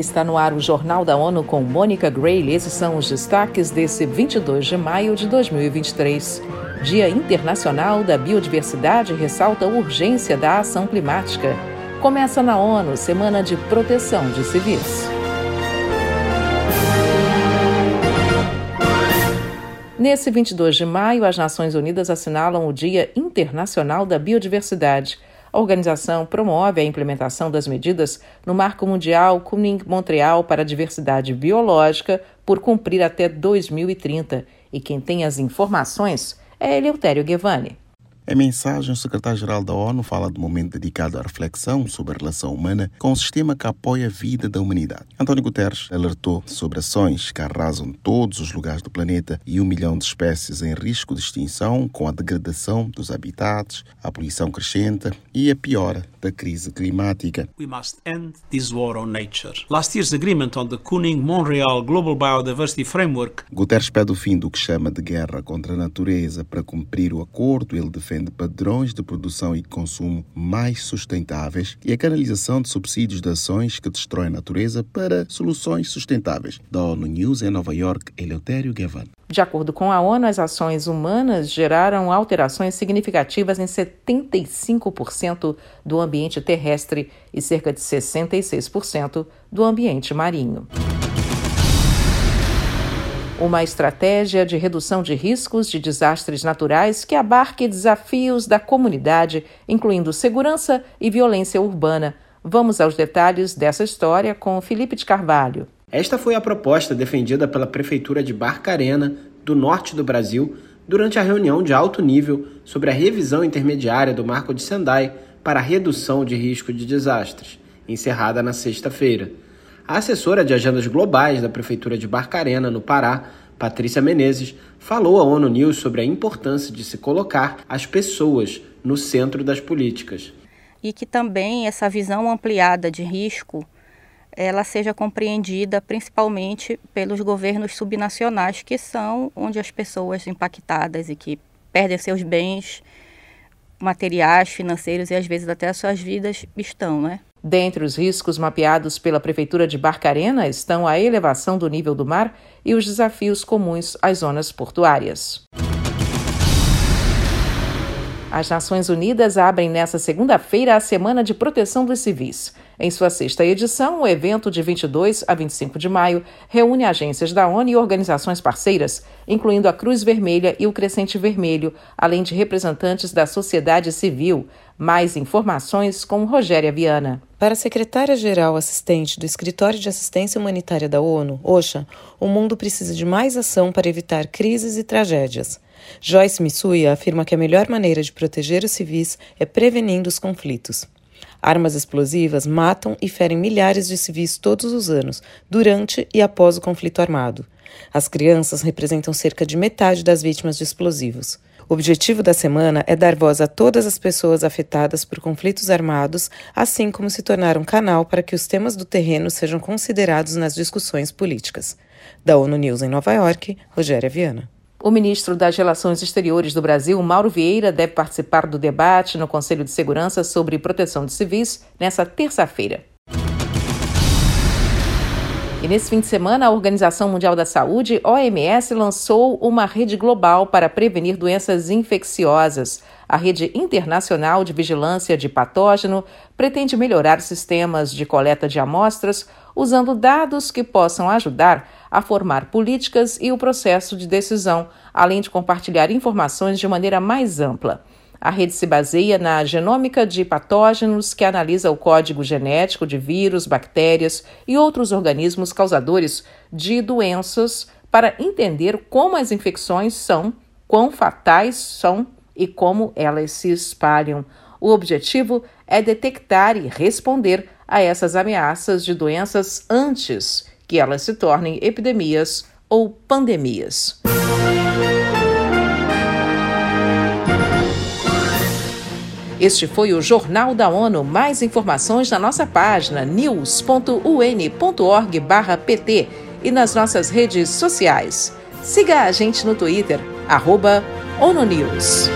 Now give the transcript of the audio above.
Está no ar o Jornal da ONU com Mônica Gray. Esses são os destaques desse 22 de maio de 2023. Dia Internacional da Biodiversidade ressalta a urgência da ação climática. Começa na ONU Semana de Proteção de Civis. Nesse 22 de maio, as Nações Unidas assinalam o Dia Internacional da Biodiversidade. A organização promove a implementação das medidas no Marco Mundial Kunming-Montreal para a Diversidade Biológica por cumprir até 2030. E quem tem as informações é Eleutério Guevani. Em mensagem, o secretário-geral da ONU fala do momento dedicado à reflexão sobre a relação humana com o sistema que apoia a vida da humanidade. António Guterres alertou sobre ações que arrasam todos os lugares do planeta e um milhão de espécies em risco de extinção, com a degradação dos habitats, a poluição crescente e a piora da crise climática. We must end this war on nature. Last year's agreement on the Kunming-Montreal Global Biodiversity Framework. Guterres pede o fim do que chama de guerra contra a natureza para cumprir o acordo. Ele defende defende padrões de produção e consumo mais sustentáveis e a canalização de subsídios de ações que destroem a natureza para soluções sustentáveis. Da ONU News em Nova York, Eleutério Gavan. De acordo com a ONU, as ações humanas geraram alterações significativas em 75% do ambiente terrestre e cerca de 66% do ambiente marinho uma estratégia de redução de riscos de desastres naturais que abarque desafios da comunidade, incluindo segurança e violência urbana. Vamos aos detalhes dessa história com Felipe de Carvalho. Esta foi a proposta defendida pela Prefeitura de Barcarena, do norte do Brasil, durante a reunião de alto nível sobre a revisão intermediária do Marco de Sendai para a redução de risco de desastres, encerrada na sexta-feira. A assessora de agendas globais da Prefeitura de Barcarena, no Pará, Patrícia Menezes, falou à ONU News sobre a importância de se colocar as pessoas no centro das políticas. E que também essa visão ampliada de risco ela seja compreendida principalmente pelos governos subnacionais, que são onde as pessoas impactadas e que perdem seus bens materiais, financeiros e às vezes até as suas vidas estão, né? Dentre os riscos mapeados pela Prefeitura de Barcarena estão a elevação do nível do mar e os desafios comuns às zonas portuárias. As Nações Unidas abrem nesta segunda-feira a Semana de Proteção dos Civis. Em sua sexta edição, o evento de 22 a 25 de maio reúne agências da ONU e organizações parceiras, incluindo a Cruz Vermelha e o Crescente Vermelho, além de representantes da sociedade civil. Mais informações com Rogéria Viana. Para a secretária-geral assistente do Escritório de Assistência Humanitária da ONU, OSHA, o mundo precisa de mais ação para evitar crises e tragédias. Joyce Misuya afirma que a melhor maneira de proteger os civis é prevenindo os conflitos. Armas explosivas matam e ferem milhares de civis todos os anos, durante e após o conflito armado. As crianças representam cerca de metade das vítimas de explosivos. O objetivo da semana é dar voz a todas as pessoas afetadas por conflitos armados, assim como se tornar um canal para que os temas do terreno sejam considerados nas discussões políticas. Da ONU News em Nova York, Rogéria Viana. O ministro das Relações Exteriores do Brasil, Mauro Vieira, deve participar do debate no Conselho de Segurança sobre proteção de civis nesta terça-feira. E nesse fim de semana, a Organização Mundial da Saúde, OMS, lançou uma rede global para prevenir doenças infecciosas. A Rede Internacional de Vigilância de Patógeno pretende melhorar sistemas de coleta de amostras usando dados que possam ajudar a formar políticas e o processo de decisão, além de compartilhar informações de maneira mais ampla. A rede se baseia na genômica de patógenos, que analisa o código genético de vírus, bactérias e outros organismos causadores de doenças para entender como as infecções são, quão fatais são e como elas se espalham. O objetivo é detectar e responder a essas ameaças de doenças antes que elas se tornem epidemias ou pandemias. Este foi o Jornal da ONU. Mais informações na nossa página news.un.org/pt e nas nossas redes sociais. Siga a gente no Twitter, arroba ONU News.